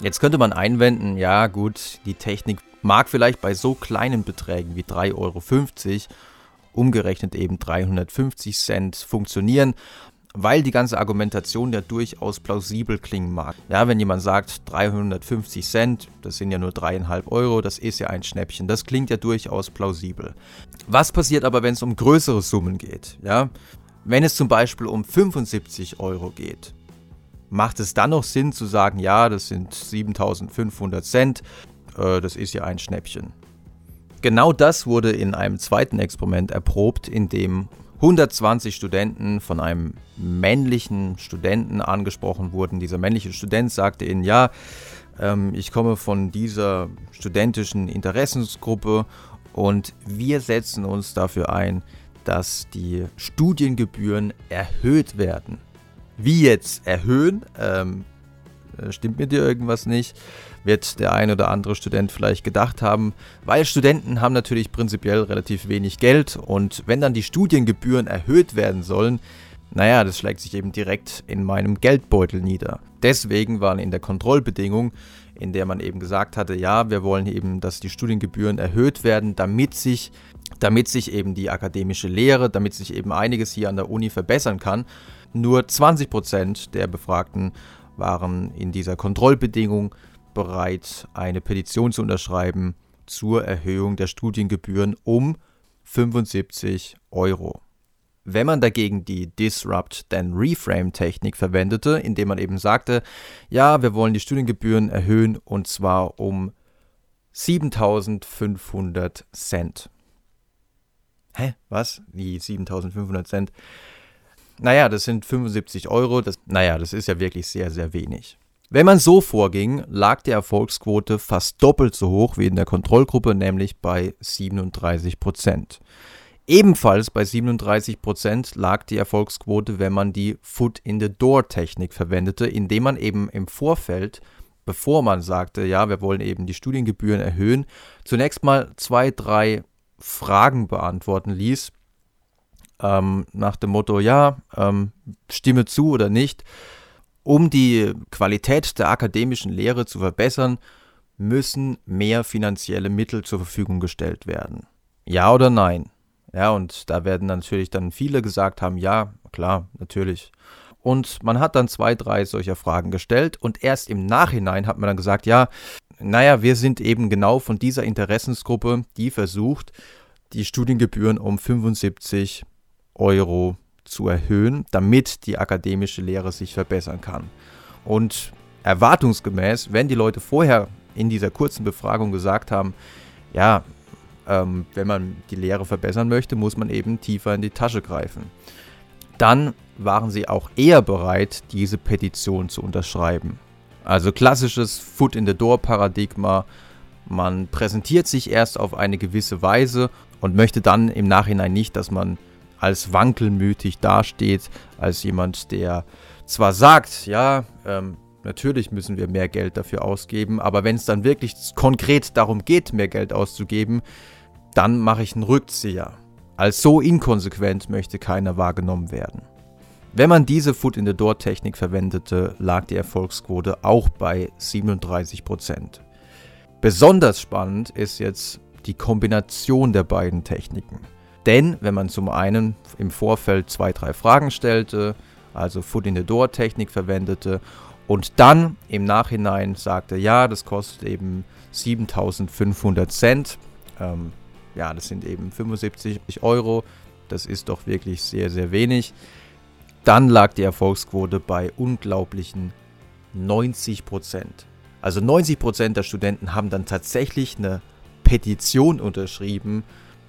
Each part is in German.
Jetzt könnte man einwenden, ja gut, die Technik mag vielleicht bei so kleinen Beträgen wie 3,50 Euro, umgerechnet eben 350 Cent, funktionieren, weil die ganze Argumentation ja durchaus plausibel klingen mag. Ja, wenn jemand sagt 350 Cent, das sind ja nur dreieinhalb Euro, das ist ja ein Schnäppchen, das klingt ja durchaus plausibel. Was passiert aber, wenn es um größere Summen geht? Ja, wenn es zum Beispiel um 75 Euro geht, macht es dann noch Sinn zu sagen, ja, das sind 7500 Cent, äh, das ist ja ein Schnäppchen. Genau das wurde in einem zweiten Experiment erprobt, in dem 120 Studenten von einem männlichen Studenten angesprochen wurden. Dieser männliche Student sagte ihnen, ja, ähm, ich komme von dieser studentischen Interessensgruppe und wir setzen uns dafür ein, dass die Studiengebühren erhöht werden. Wie jetzt erhöhen? Ähm, äh, stimmt mit dir irgendwas nicht? Wird der ein oder andere Student vielleicht gedacht haben, weil Studenten haben natürlich prinzipiell relativ wenig Geld und wenn dann die Studiengebühren erhöht werden sollen, naja, das schlägt sich eben direkt in meinem Geldbeutel nieder. Deswegen waren in der Kontrollbedingung, in der man eben gesagt hatte, ja, wir wollen eben, dass die Studiengebühren erhöht werden, damit sich, damit sich eben die akademische Lehre, damit sich eben einiges hier an der Uni verbessern kann, nur 20% der Befragten waren in dieser Kontrollbedingung bereit, eine Petition zu unterschreiben zur Erhöhung der Studiengebühren um 75 Euro. Wenn man dagegen die Disrupt then Reframe Technik verwendete, indem man eben sagte, ja, wir wollen die Studiengebühren erhöhen und zwar um 7500 Cent. Hä? Was? Wie 7500 Cent? Naja, das sind 75 Euro. Das, naja, das ist ja wirklich sehr, sehr wenig. Wenn man so vorging, lag die Erfolgsquote fast doppelt so hoch wie in der Kontrollgruppe, nämlich bei 37 Prozent. Ebenfalls bei 37 Prozent lag die Erfolgsquote, wenn man die Foot-in-the-Door-Technik verwendete, indem man eben im Vorfeld, bevor man sagte, ja, wir wollen eben die Studiengebühren erhöhen, zunächst mal zwei, drei Fragen beantworten ließ, ähm, nach dem Motto, ja, ähm, stimme zu oder nicht. Um die Qualität der akademischen Lehre zu verbessern, müssen mehr finanzielle Mittel zur Verfügung gestellt werden. Ja oder nein? Ja, und da werden natürlich dann viele gesagt haben, ja, klar, natürlich. Und man hat dann zwei, drei solcher Fragen gestellt und erst im Nachhinein hat man dann gesagt, ja, naja, wir sind eben genau von dieser Interessensgruppe, die versucht, die Studiengebühren um 75 Euro zu erhöhen, damit die akademische Lehre sich verbessern kann. Und erwartungsgemäß, wenn die Leute vorher in dieser kurzen Befragung gesagt haben, ja, ähm, wenn man die Lehre verbessern möchte, muss man eben tiefer in die Tasche greifen. Dann waren sie auch eher bereit, diese Petition zu unterschreiben. Also klassisches Foot in the Door Paradigma. Man präsentiert sich erst auf eine gewisse Weise und möchte dann im Nachhinein nicht, dass man als wankelmütig dasteht, als jemand, der zwar sagt, ja, ähm, natürlich müssen wir mehr Geld dafür ausgeben, aber wenn es dann wirklich konkret darum geht, mehr Geld auszugeben, dann mache ich einen Rückzieher. Als so inkonsequent möchte keiner wahrgenommen werden. Wenn man diese Foot-in-the-Door-Technik verwendete, lag die Erfolgsquote auch bei 37%. Besonders spannend ist jetzt die Kombination der beiden Techniken. Denn wenn man zum einen im Vorfeld zwei, drei Fragen stellte, also Foot-in-the-Door-Technik verwendete und dann im Nachhinein sagte, ja, das kostet eben 7500 Cent, ähm, ja, das sind eben 75 Euro, das ist doch wirklich sehr, sehr wenig, dann lag die Erfolgsquote bei unglaublichen 90 Prozent. Also 90 Prozent der Studenten haben dann tatsächlich eine Petition unterschrieben,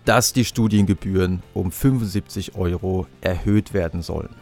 dass die Studiengebühren um 75 Euro erhöht werden sollen.